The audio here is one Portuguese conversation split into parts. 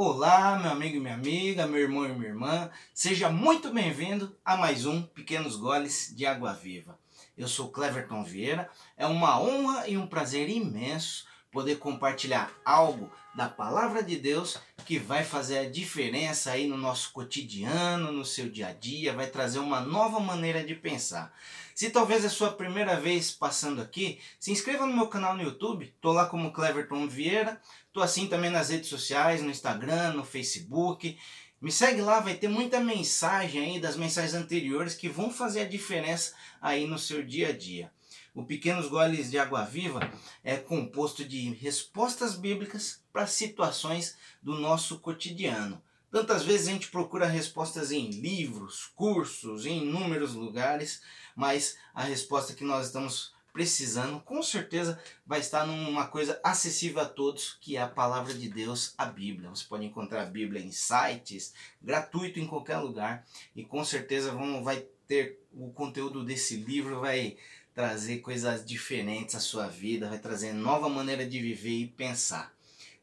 Olá, meu amigo e minha amiga, meu irmão e minha irmã, seja muito bem-vindo a mais um Pequenos Goles de Água Viva. Eu sou Cleverton Vieira, é uma honra e um prazer imenso poder compartilhar algo da palavra de Deus que vai fazer a diferença aí no nosso cotidiano, no seu dia a dia, vai trazer uma nova maneira de pensar. Se talvez é a sua primeira vez passando aqui, se inscreva no meu canal no YouTube, tô lá como Cleverton Vieira, tô assim também nas redes sociais, no Instagram, no Facebook. Me segue lá, vai ter muita mensagem aí das mensagens anteriores que vão fazer a diferença aí no seu dia a dia. O Pequenos Goles de Água Viva é composto de respostas bíblicas para situações do nosso cotidiano. Tantas vezes a gente procura respostas em livros, cursos, em inúmeros lugares, mas a resposta que nós estamos precisando, com certeza vai estar numa coisa acessível a todos, que é a palavra de Deus, a Bíblia. Você pode encontrar a Bíblia em sites, gratuito em qualquer lugar, e com certeza vão, vai ter o conteúdo desse livro vai trazer coisas diferentes à sua vida, vai trazer nova maneira de viver e pensar.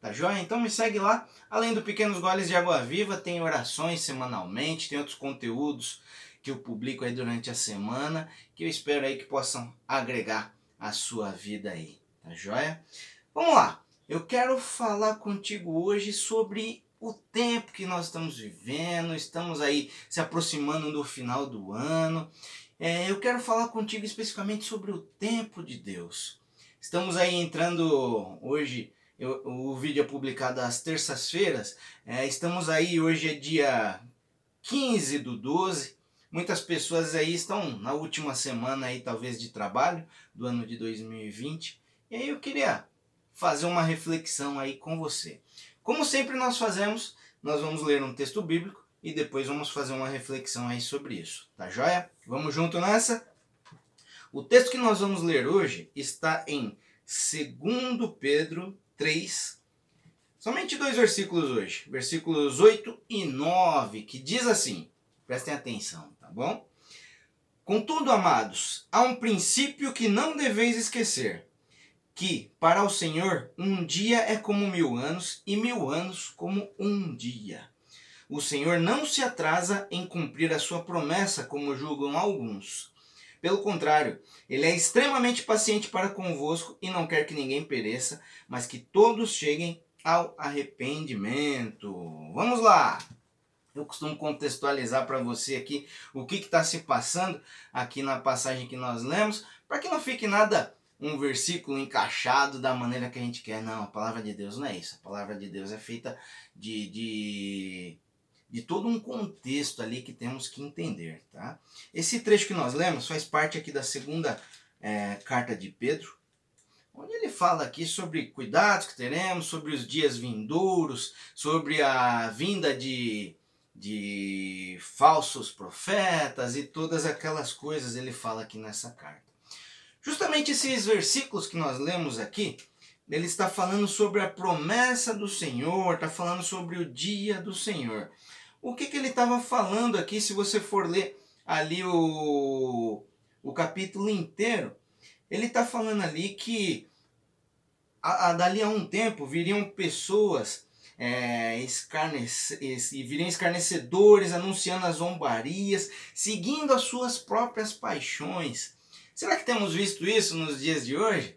Tá joia? Então me segue lá. Além do Pequenos Goles de Água Viva, tem orações semanalmente, tem outros conteúdos que eu publico aí durante a semana, que eu espero aí que possam agregar a sua vida aí. Tá joia? Vamos lá. Eu quero falar contigo hoje sobre o tempo que nós estamos vivendo, estamos aí se aproximando do final do ano é, eu quero falar contigo especificamente sobre o tempo de Deus. Estamos aí entrando hoje, eu, o vídeo é publicado às terças-feiras. É, estamos aí, hoje é dia 15 do 12. Muitas pessoas aí estão na última semana aí, talvez, de trabalho do ano de 2020. E aí eu queria fazer uma reflexão aí com você. Como sempre nós fazemos, nós vamos ler um texto bíblico e depois vamos fazer uma reflexão aí sobre isso, tá joia? Vamos junto nessa? O texto que nós vamos ler hoje está em 2 Pedro 3, somente dois versículos hoje, versículos 8 e 9, que diz assim, prestem atenção, tá bom? Contudo, amados, há um princípio que não deveis esquecer, que para o Senhor um dia é como mil anos e mil anos como um dia. O Senhor não se atrasa em cumprir a sua promessa, como julgam alguns. Pelo contrário, ele é extremamente paciente para convosco e não quer que ninguém pereça, mas que todos cheguem ao arrependimento. Vamos lá! Eu costumo contextualizar para você aqui o que está se passando aqui na passagem que nós lemos, para que não fique nada um versículo encaixado da maneira que a gente quer. Não, a palavra de Deus não é isso. A palavra de Deus é feita de, de de todo um contexto ali que temos que entender. Tá? Esse trecho que nós lemos faz parte aqui da segunda é, carta de Pedro, onde ele fala aqui sobre cuidados que teremos, sobre os dias vindouros, sobre a vinda de, de falsos profetas e todas aquelas coisas ele fala aqui nessa carta. Justamente esses versículos que nós lemos aqui, ele está falando sobre a promessa do Senhor, está falando sobre o dia do Senhor. O que, que ele estava falando aqui, se você for ler ali o, o capítulo inteiro, ele está falando ali que a, a, dali a um tempo viriam pessoas é, escarnece, viriam escarnecedores anunciando as zombarias, seguindo as suas próprias paixões. Será que temos visto isso nos dias de hoje?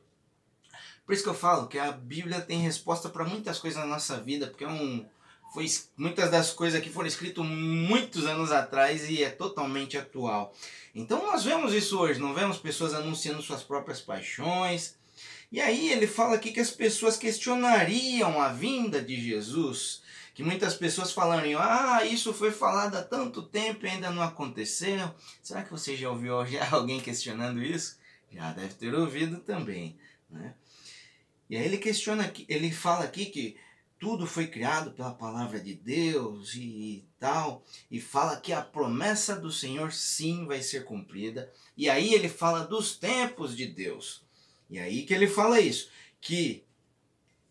Por isso que eu falo que a Bíblia tem resposta para muitas coisas na nossa vida, porque é um, foi, muitas das coisas aqui foram escritas muitos anos atrás e é totalmente atual. Então nós vemos isso hoje, não vemos pessoas anunciando suas próprias paixões. E aí ele fala aqui que as pessoas questionariam a vinda de Jesus, que muitas pessoas falariam: "Ah, isso foi falado há tanto tempo e ainda não aconteceu". Será que você já ouviu já alguém questionando isso? Já deve ter ouvido também, né? E aí ele questiona ele fala aqui que tudo foi criado pela palavra de Deus e tal, e fala que a promessa do Senhor sim vai ser cumprida. E aí ele fala dos tempos de Deus. E aí que ele fala isso, que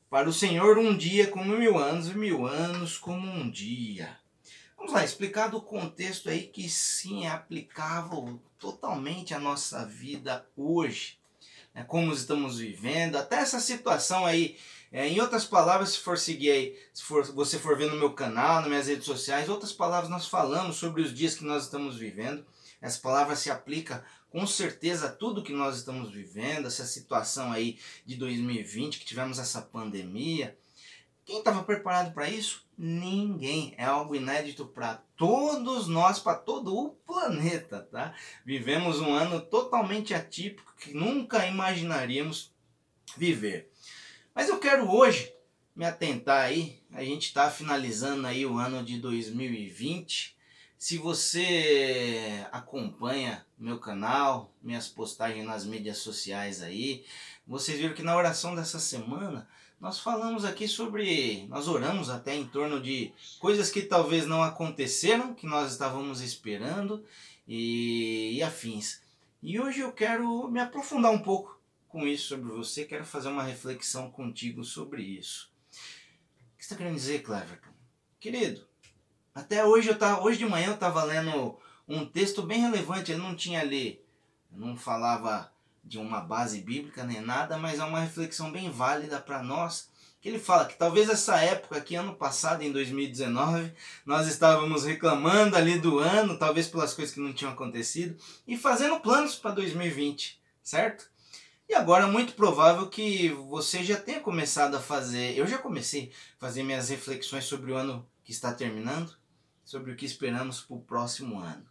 para o Senhor um dia é como mil anos e mil anos como um dia. Vamos lá, explicar do contexto aí que sim é aplicável totalmente à nossa vida hoje. É, como estamos vivendo, até essa situação aí. É, em outras palavras, se for seguir aí, se for, você for ver no meu canal, nas minhas redes sociais, outras palavras nós falamos sobre os dias que nós estamos vivendo. Essa palavra se aplica com certeza a tudo que nós estamos vivendo, essa situação aí de 2020, que tivemos essa pandemia. Quem estava preparado para isso? Ninguém. É algo inédito para todos nós, para todo o planeta, tá? Vivemos um ano totalmente atípico que nunca imaginaríamos viver. Mas eu quero hoje me atentar aí, a gente está finalizando aí o ano de 2020. Se você acompanha meu canal, minhas postagens nas mídias sociais aí, vocês viram que na oração dessa semana nós falamos aqui sobre. Nós oramos até em torno de coisas que talvez não aconteceram, que nós estávamos esperando e, e afins. E hoje eu quero me aprofundar um pouco com isso sobre você, quero fazer uma reflexão contigo sobre isso. O que você está querendo dizer, Cleverton? Querido, até hoje, eu tava, hoje de manhã eu estava lendo um texto bem relevante, ele não tinha ali, não falava de uma base bíblica nem nada, mas é uma reflexão bem válida para nós. Que ele fala que talvez essa época aqui, ano passado, em 2019, nós estávamos reclamando ali do ano, talvez pelas coisas que não tinham acontecido, e fazendo planos para 2020, certo? E agora é muito provável que você já tenha começado a fazer, eu já comecei a fazer minhas reflexões sobre o ano que está terminando, sobre o que esperamos para o próximo ano.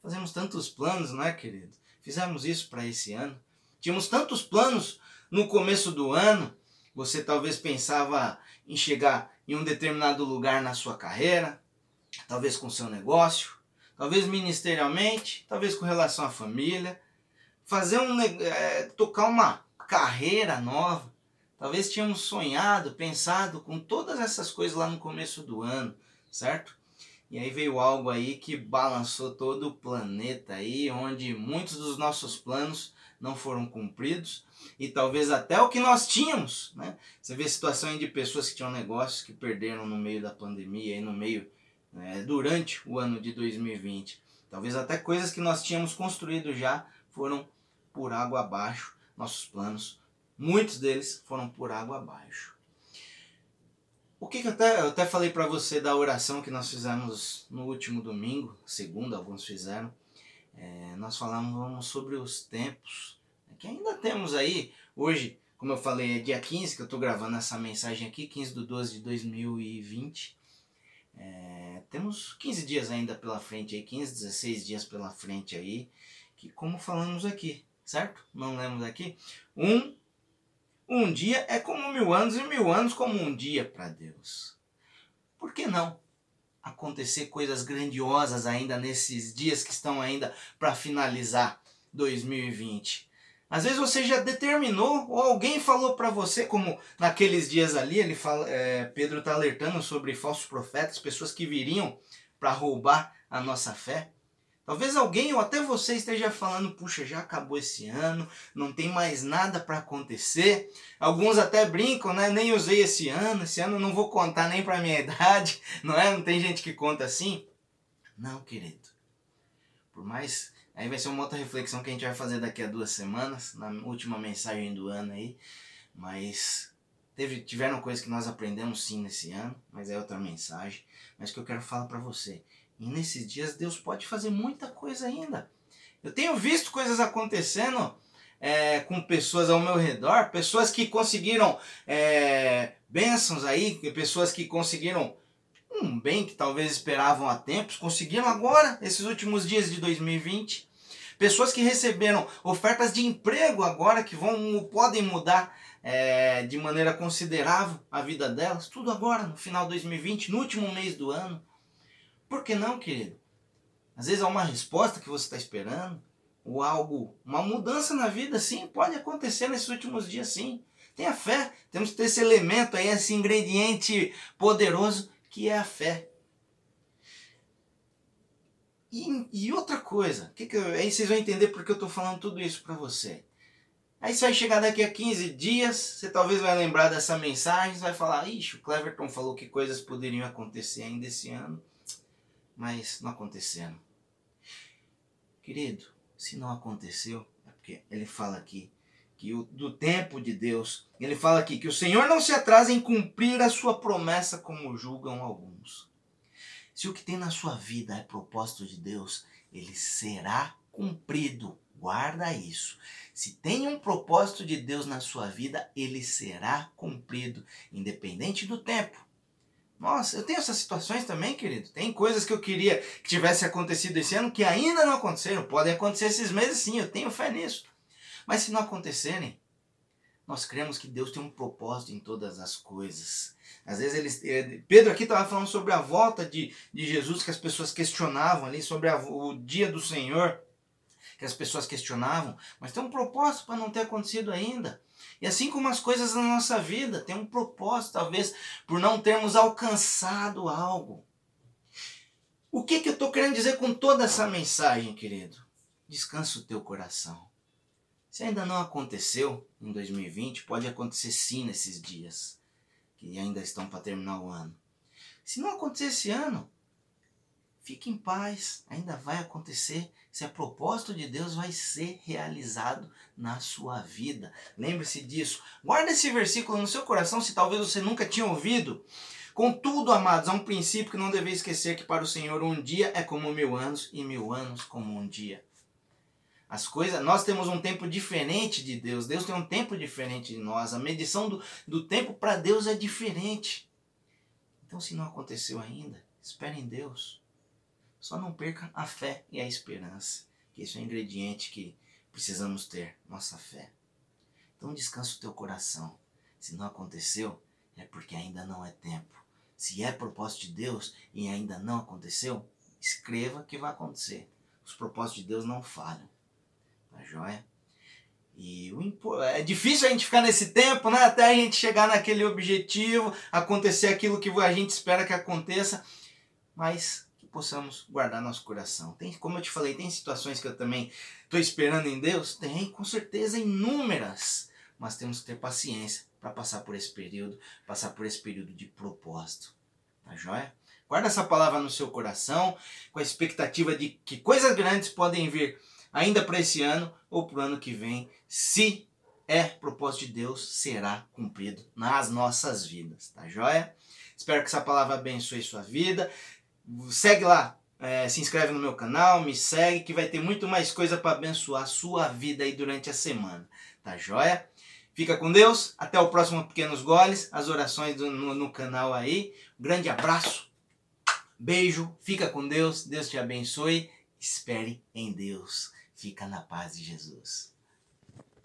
Fazemos tantos planos, não é, querido? Fizemos isso para esse ano. Tínhamos tantos planos no começo do ano. Você talvez pensava em chegar em um determinado lugar na sua carreira, talvez com seu negócio, talvez ministerialmente, talvez com relação à família, fazer um é, tocar uma carreira nova. Talvez tínhamos sonhado, pensado com todas essas coisas lá no começo do ano, certo? E aí veio algo aí que balançou todo o planeta aí, onde muitos dos nossos planos não foram cumpridos e talvez até o que nós tínhamos, né? Você vê situações de pessoas que tinham negócios que perderam no meio da pandemia e no meio né, durante o ano de 2020. Talvez até coisas que nós tínhamos construído já foram por água abaixo, nossos planos, muitos deles foram por água abaixo. O que, que eu, até, eu até falei para você da oração que nós fizemos no último domingo, segunda, alguns fizeram é, nós falamos sobre os tempos, né, que ainda temos aí, hoje, como eu falei, é dia 15 que eu estou gravando essa mensagem aqui, 15 de 12 de 2020. É, temos 15 dias ainda pela frente aí, 15, 16 dias pela frente aí, que como falamos aqui, certo? Não lemos aqui? Um, um dia é como mil anos e mil anos como um dia para Deus. Por que não? Acontecer coisas grandiosas ainda nesses dias que estão ainda para finalizar 2020. Às vezes você já determinou ou alguém falou para você, como naqueles dias ali, ele fala, é, Pedro está alertando sobre falsos profetas, pessoas que viriam para roubar a nossa fé. Talvez alguém ou até você esteja falando, puxa, já acabou esse ano, não tem mais nada para acontecer. Alguns até brincam, né? Nem usei esse ano, esse ano não vou contar nem para minha idade, não é? Não tem gente que conta assim? Não, querido. Por mais aí vai ser uma outra reflexão que a gente vai fazer daqui a duas semanas, na última mensagem do ano aí, mas teve tiveram coisas que nós aprendemos sim nesse ano, mas é outra mensagem, mas que eu quero falar para você e nesses dias Deus pode fazer muita coisa ainda. Eu tenho visto coisas acontecendo é, com pessoas ao meu redor, pessoas que conseguiram é, bênçãos aí, pessoas que conseguiram um bem que talvez esperavam há tempos, conseguiram agora, esses últimos dias de 2020. Pessoas que receberam ofertas de emprego agora que vão podem mudar é, de maneira considerável a vida delas, tudo agora, no final de 2020, no último mês do ano. Por que não, querido? Às vezes há uma resposta que você está esperando, ou algo, uma mudança na vida, sim, pode acontecer nesses últimos dias, sim. Tenha fé, temos que ter esse elemento aí, esse ingrediente poderoso que é a fé. E, e outra coisa, que que eu, aí vocês vão entender porque eu estou falando tudo isso para você. Aí você vai chegar daqui a 15 dias, você talvez vai lembrar dessa mensagem, vai falar, ixi, o Cleverton falou que coisas poderiam acontecer ainda esse ano mas não aconteceram. Querido, se não aconteceu, é porque ele fala aqui que o, do tempo de Deus. Ele fala aqui que o Senhor não se atrasa em cumprir a sua promessa como julgam alguns. Se o que tem na sua vida é propósito de Deus, ele será cumprido. Guarda isso. Se tem um propósito de Deus na sua vida, ele será cumprido, independente do tempo. Nossa, eu tenho essas situações também, querido. Tem coisas que eu queria que tivesse acontecido esse ano que ainda não aconteceram. Podem acontecer esses meses sim, eu tenho fé nisso. Mas se não acontecerem, nós cremos que Deus tem um propósito em todas as coisas. Às vezes eles. Eh, Pedro aqui estava falando sobre a volta de, de Jesus, que as pessoas questionavam ali, sobre a, o dia do Senhor, que as pessoas questionavam, mas tem um propósito para não ter acontecido ainda. E assim como as coisas na nossa vida, tem um propósito, talvez, por não termos alcançado algo. O que, que eu estou querendo dizer com toda essa mensagem, querido? Descansa o teu coração. Se ainda não aconteceu em 2020, pode acontecer sim nesses dias, que ainda estão para terminar o ano. Se não acontecer esse ano, fique em paz, ainda vai acontecer. Se é propósito de Deus, vai ser realizado na sua vida. Lembre-se disso. Guarda esse versículo no seu coração, se talvez você nunca tinha ouvido. Contudo, amados, há um princípio que não deve esquecer que para o Senhor um dia é como mil anos e mil anos como um dia. As coisas, nós temos um tempo diferente de Deus. Deus tem um tempo diferente de nós. A medição do, do tempo para Deus é diferente. Então, se não aconteceu ainda, espere em Deus. Só não perca a fé e a esperança, que esse é o ingrediente que precisamos ter, nossa fé. Então descansa o teu coração. Se não aconteceu, é porque ainda não é tempo. Se é propósito de Deus e ainda não aconteceu, escreva que vai acontecer. Os propósitos de Deus não falham. Tá joia? E o é difícil a gente ficar nesse tempo, né? Até a gente chegar naquele objetivo, acontecer aquilo que a gente espera que aconteça, mas possamos guardar nosso coração. Tem, como eu te falei, tem situações que eu também estou esperando em Deus? Tem, com certeza, inúmeras. Mas temos que ter paciência para passar por esse período, passar por esse período de propósito. Tá joia? Guarda essa palavra no seu coração, com a expectativa de que coisas grandes podem vir ainda para esse ano ou para o ano que vem, se é propósito de Deus, será cumprido nas nossas vidas, tá joia? Espero que essa palavra abençoe sua vida. Segue lá, é, se inscreve no meu canal, me segue, que vai ter muito mais coisa para abençoar a sua vida aí durante a semana, tá joia? Fica com Deus, até o próximo Pequenos Goles, as orações do, no, no canal aí. Grande abraço, beijo, fica com Deus, Deus te abençoe, espere em Deus. Fica na paz de Jesus.